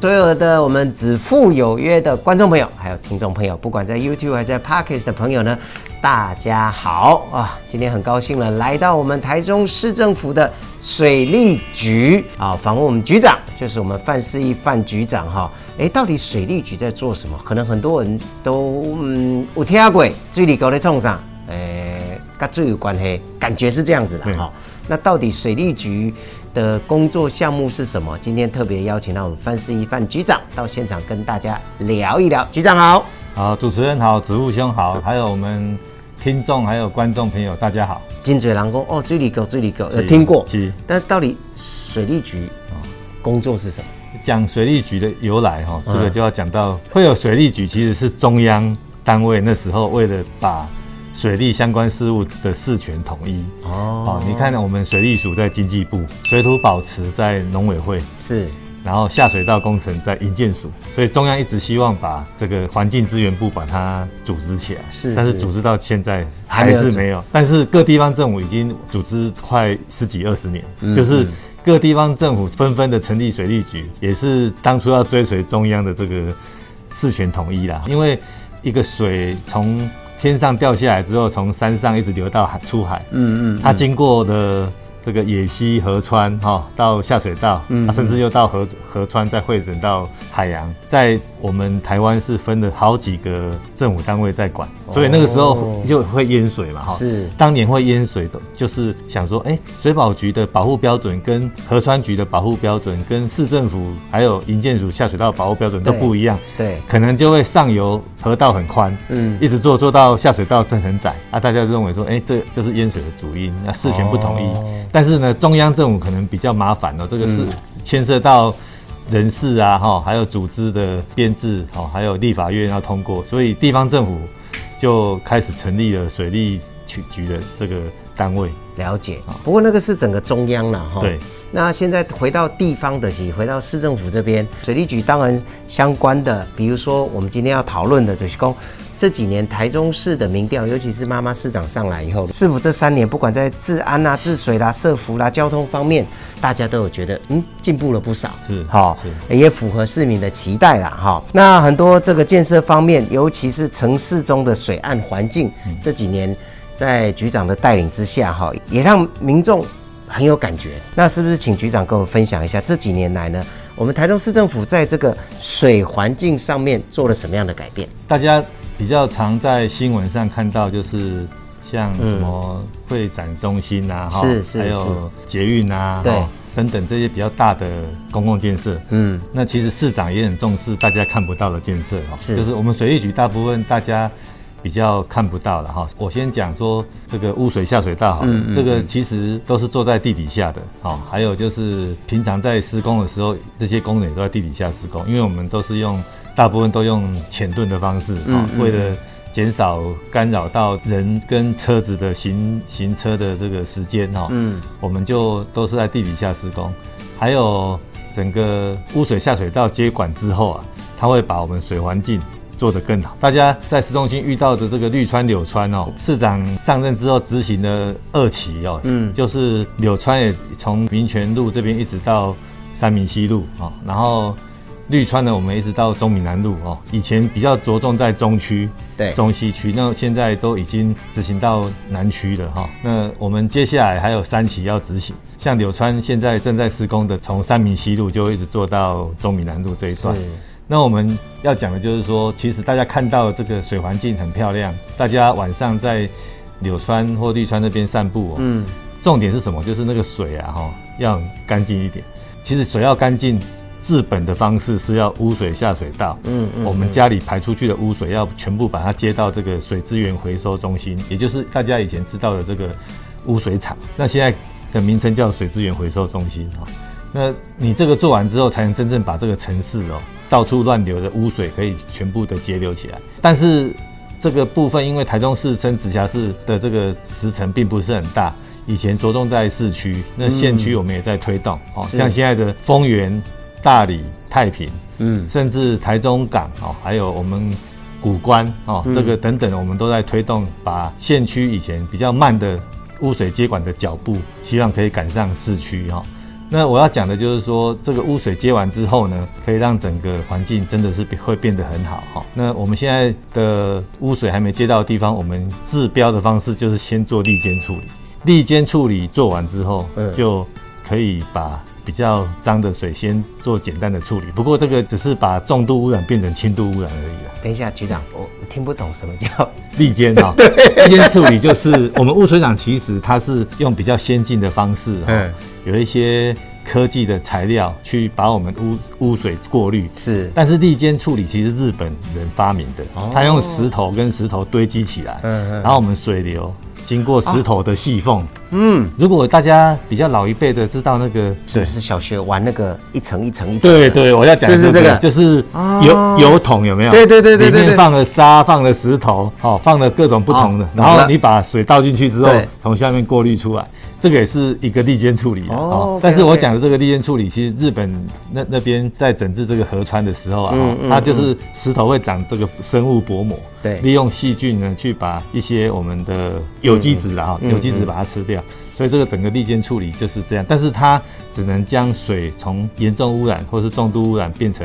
所有的我们子父有约的观众朋友，还有听众朋友，不管在 YouTube 还是在 Parkes 的朋友呢，大家好啊！今天很高兴了，来到我们台中市政府的水利局啊，访问我们局长，就是我们范世义范局长哈。哎，到底水利局在做什么？可能很多人都嗯有听过，水利局在冲上，诶，跟水有关系，感觉是这样子的哈。那到底水利局？的工作项目是什么？今天特别邀请到我们范世一范局长到现场跟大家聊一聊。局长好，好，主持人好，植物兄好，还有我们听众还有观众朋友大家好。金嘴狼公哦，水利狗，水利狗有听过，是。但到底水利局啊工作是什么？讲水利局的由来哈，这个就要讲到会有水利局，其实是中央单位那时候为了把。水利相关事务的事权统一。哦，你看我们水利署在经济部，水土保持在农委会。是，然后下水道工程在营建署，所以中央一直希望把这个环境资源部把它组织起来，是，但是组织到现在还是没有，但是各地方政府已经组织快十几二十年，就是各地方政府纷纷的成立水利局，也是当初要追随中央的这个事权统一啦，因为一个水从天上掉下来之后，从山上一直流到海出海。嗯嗯，它经过的。这个野溪河川哈，到下水道，嗯，甚至又到河河川，再汇整到海洋，在我们台湾是分了好几个政府单位在管，所以那个时候就会淹水嘛哈。是，当年会淹水的，就是想说，哎，水保局的保护标准跟河川局的保护标准，跟市政府还有营建署下水道保护标准都不一样。对，可能就会上游河道很宽，嗯，一直做做到下水道正很窄啊，大家认为说，哎，这就是淹水的主因，那事权不统一。但是呢，中央政府可能比较麻烦哦，这个是牵涉到人事啊，哈，还有组织的编制，哦，还有立法院要通过，所以地方政府就开始成立了水利局局的这个单位。了解啊，不过那个是整个中央了，哈。对。那现在回到地方的，回到市政府这边，水利局当然相关的，比如说我们今天要讨论的，就是公。这几年台中市的民调，尤其是妈妈市长上来以后，市府这三年不管在治安啊、治水啦、设福啦、交通方面，大家都有觉得嗯进步了不少，是哈，也符合市民的期待啦哈。那很多这个建设方面，尤其是城市中的水岸环境，这几年在局长的带领之下哈，也让民众很有感觉。那是不是请局长跟我们分享一下这几年来呢，我们台中市政府在这个水环境上面做了什么样的改变？大家。比较常在新闻上看到，就是像什么会展中心啊，哈，是是，还有捷运啊，对，等等这些比较大的公共建设，嗯，那其实市长也很重视大家看不到的建设，哈，是，就是我们水利局大部分大家比较看不到了，哈。我先讲说这个污水下水道，哈，这个其实都是坐在地底下的，哈，还有就是平常在施工的时候，这些工人都在地底下施工，因为我们都是用。大部分都用浅盾的方式啊，为了减少干扰到人跟车子的行行车的这个时间哈，嗯，我们就都是在地底下施工。还有整个污水下水道接管之后啊，它会把我们水环境做得更好。大家在市中心遇到的这个绿川柳川哦，市长上任之后执行的二期哦，嗯，就是柳川也从民权路这边一直到三民西路哦，然后。绿川呢，我们一直到中闽南路哦，以前比较着重在中区、对中西区，那现在都已经执行到南区了哈。那我们接下来还有三期要执行，像柳川现在正在施工的，从三民西路就一直做到中闽南路这一段。那我们要讲的就是说，其实大家看到这个水环境很漂亮，大家晚上在柳川或绿川那边散步哦，嗯，重点是什么？就是那个水啊哈，要干净一点。其实水要干净。治本的方式是要污水下水道，嗯嗯，我们家里排出去的污水要全部把它接到这个水资源回收中心，也就是大家以前知道的这个污水厂，那现在的名称叫水资源回收中心啊。那你这个做完之后，才能真正把这个城市哦到处乱流的污水可以全部的截流起来。但是这个部分，因为台中市跟直辖市的这个时程并不是很大，以前着重在市区，那县区我们也在推动。哦，像现在的丰原、大理、太平，嗯，甚至台中港哦，还有我们古关哦，嗯这个等等，我们都在推动，把县区以前比较慢的污水接管的脚步，希望可以赶上市区哈、哦。那我要讲的就是说，这个污水接完之后呢，可以让整个环境真的是会变得很好哈、那我们现在的污水还没接到的地方，我们治标的方式就是先做立间处理。立间处理做完之后，嗯就可以把比较脏的水先做简单的处理。不过这个只是把重度污染变成轻度污染而已啦。等一下，局长，我我听不懂什么叫 砾间啊，砾间处理就是我们污水厂其实它是用比较先进的方式有一些科技的材料去把我们污污水过滤。是但是砾间处理其实日本人发明的，他用石头跟石头堆积起来，哦嗯嗯然后我们水流经过石头的细缝。嗯，如果大家比较老一辈的知道那个，是不是小学玩那个一层一层一层？对对，我要讲的是这个就是哦油油桶有没有？对对对对对对。里面放了沙，放了石头，哦，放了各种不同的哦，然后你把水倒进去之后，从下面过滤出来，这个也是一个利间处理啊。哦但是我讲的这个利间处理，其实日本那那边在整治这个河川的时候啊，嗯哦嗯它就是石头会长这个生物薄膜，对利用细菌呢去把一些我们的有机质啊，哈嗯有机质把它吃掉。所以这个整个利间处理就是这样，但是它只能将水从严重污染或是重度污染变成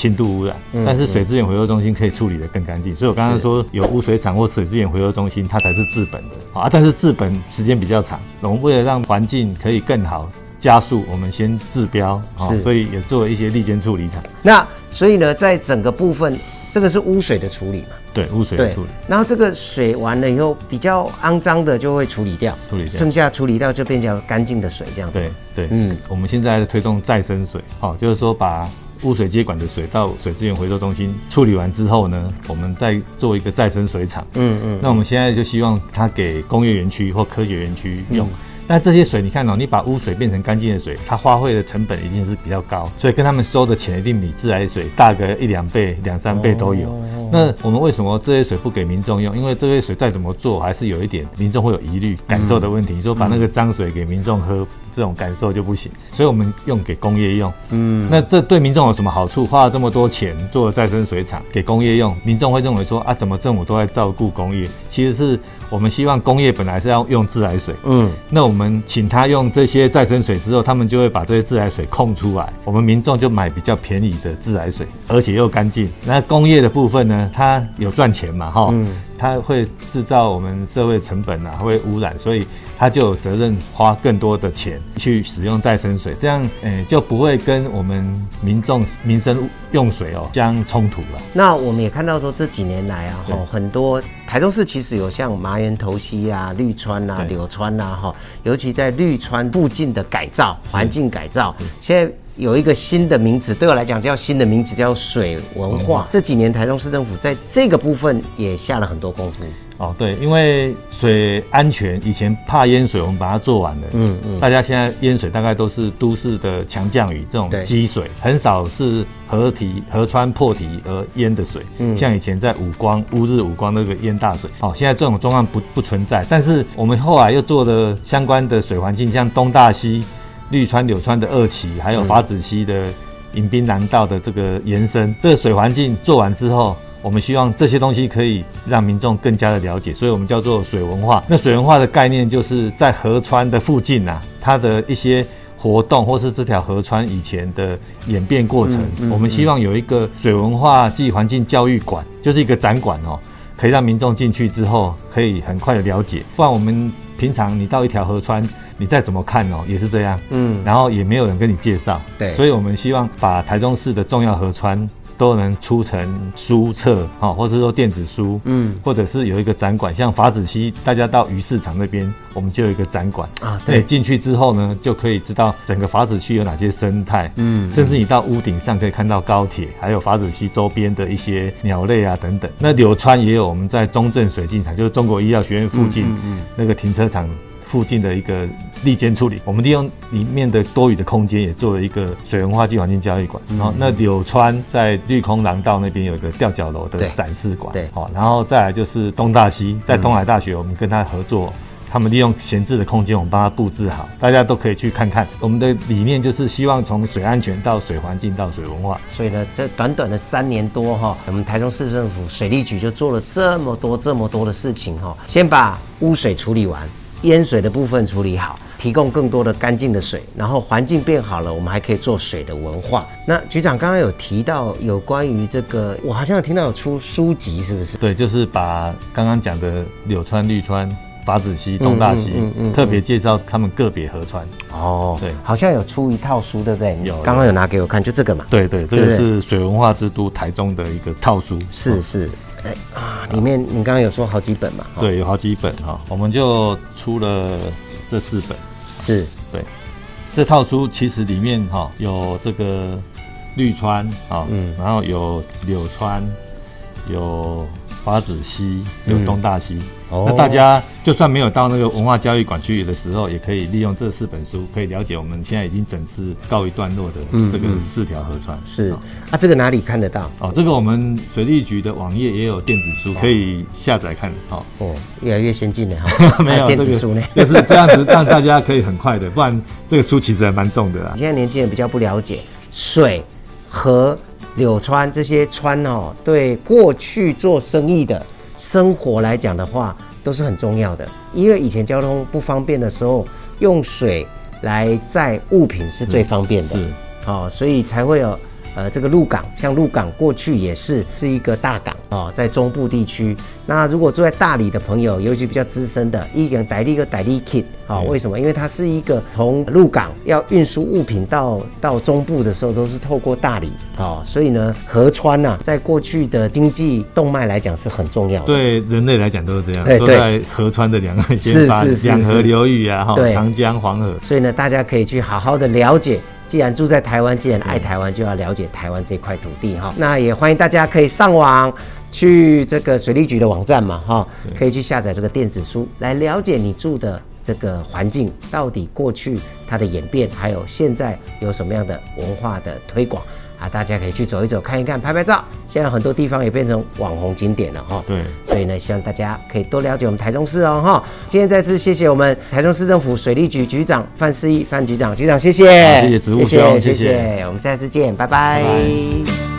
轻度污染，嗯但是水资源回收中心可以处理得更干净。所以我刚刚说有污水厂或水资源回收中心，它才是治本的啊。但是治本时间比较长，我们为了让环境可以更好加速，我们先治标啊是，所以也做了一些利间处理厂，那所以呢，在整个部分，这个是污水的处理嘛？对污水的处理。然后这个水完了以后，比较肮脏的就会处理掉，处理掉剩下处理掉就变成干净的水这样子。对对，嗯嗯，我们现在在推动再生水，哦，就是说把污水接管的水到水资源回收中心处理完之后呢，我们再做一个再生水厂。嗯嗯，那我们现在就希望它给工业园区或科学园区用。嗯那这些水，你看哦，你把污水变成干净的水，它花费的成本一定是比较高，所以跟他们收的钱一定比自来水大个一两倍、两三倍都有。哦那我们为什么这些水不给民众用？因为这些水再怎么做，还是有一点民众会有疑虑、感受的问题。你说把那个脏水给民众喝，这种感受就不行，所以我们用给工业用。嗯，那这对民众有什么好处？花了这么多钱做了再生水厂给工业用，民众会认为说啊，怎么政府都在照顾工业？其实是我们希望工业本来是要用自来水，嗯，那我们请他用这些再生水之后，他们就会把这些自来水空出来，我们民众就买比较便宜的自来水，而且又干净。那工业的部分呢，他有赚钱嘛，哈，它会制造我们社会成本啊，会污染，所以它就有责任花更多的钱去使用再生水，这样，诶、就不会跟我们民众民生用水哦相冲突了。那我们也看到说这几年来啊，对哈，很多台中市其实有像麻园头溪啊、绿川啊、柳川啊，哈，尤其在绿川附近的改造、环境改造，现在。有一个新的名词，对我来讲叫新的名词，叫水文化。这几年台中市政府在这个部分也下了很多功夫。哦，对，因为水安全，以前怕淹水，我们把它做完了。嗯嗯嗯，大家现在淹水大概都是都市的强降雨这种对积水，很少是河堤、河川破堤而淹的水。嗯，像以前在五光乌日五光那个淹大水，哦，现在这种状况不不存在。但是我们后来又做了相关的水环境，像东大溪、绿川、柳川的二期，还有法子溪的迎宾南道的这个延伸，这个水环境做完之后。我们希望这些东西可以让民众更加的了解，所以我们叫做水文化。那水文化的概念就是在河川的附近啊，它的一些活动或是这条河川以前的演变过程，我们希望有一个水文化暨环境教育馆，就是一个展馆哦，可以让民众进去之后可以很快的了解。不然我们平常你到一条河川，你再怎么看哦，也是这样，嗯，然后也没有人跟你介绍，对所以我们希望把台中市的重要河川都能出成书册，哈、或者说电子书，嗯，或者是有一个展馆，像法子溪，大家到鱼市场那边，我们就有一个展馆。啊对。进去之后呢，就可以知道整个法子区有哪些生态，嗯。甚至你到屋顶上可以看到高铁，还有法子溪周边的一些鸟类啊等等。那柳川也有我们在中正水进场，就是中国医药学院附近、那个停车场。附近的一个利间处理，我们利用里面的多余的空间，也做了一个水文化暨环境教育馆。然后那柳川在绿空廊道那边有一个吊脚楼的展示馆，对好，然后再来就是东大西，在东海大学我们跟他合作。他们利用闲置的空间，我们帮他布置好，大家都可以去看看。我们的理念就是希望从水安全到水环境到水文化，所以呢，这短短的三年多哈，我们台中市政府水利局就做了这么多这么多的事情哈。先把污水处理完，淹水的部分处理好，提供更多的干净的水，然后环境变好了，我们还可以做水的文化。那局长刚刚有提到有关于这个，我好像有听到有出书籍，是不是？对，就是把刚刚讲的柳川、绿川、法子溪、东大溪，嗯嗯嗯特别介绍他们个别河川。哦，对好像有出一套书，对不对？有刚刚有拿给我看，就这个嘛。对对，这个是水文化之都台中的一个套书。是是，哎啊，里面你刚刚有说好几本嘛？哈，对，有好几本哈，我们就出了这四本。是对，这套书其实里面哈有这个绿川啊，嗯然后有柳川，有法子溪，有东大溪。哦那大家就算没有到那个文化教育馆去的时候，也可以利用这四本书，可以了解我们现在已经整治告一段落的这个四条河川。是哦啊，这个哪里看得到？哦，这个我们水利局的网页也有电子书，可以下载看。好、哦，越来越先进了哈。没有电子书呢？就是这样子，让大家可以很快的，不然这个书其实还蛮重的啦。现在年轻人比较不了解水、河、柳川这些川哦，对过去做生意的生活来讲的话，都是很重要的。因为以前交通不方便的时候，用水来载物品是最方便的。是哦，所以才会有呃这个鹿港，像鹿港过去也是是一个大港哦，在中部地区。那如果住在大理的朋友，尤其比较资深的，一个逮一个逮力 kit 哦，为什么？因为它是一个从鹿港要运输物品到到中部的时候，都是透过大理哦，所以呢，河川呐、在过去的经济动脉来讲是很重要的。对人类来讲都是这样，对对都在河川的两岸是先发是是两河流域啊，哈对，长江、黄河。所以呢，大家可以去好好的了解。既然住在台湾，既然爱台湾，就要了解台湾这块土地哈。那也欢迎大家可以上网去这个水利局的网站嘛哈，可以去下载这个电子书，来了解你住的这个环境到底过去它的演变，还有现在有什么样的文化的推广啊。大家可以去走一走，看一看，拍拍照。现在很多地方也变成网红景点了哈。对，所以呢，希望大家可以多了解我们台中市哦，哈。今天再次谢谢我们台中市政府水利局局长范思义范局长，局长谢谢，谢谢植物兄谢谢谢我们下次见，拜拜拜拜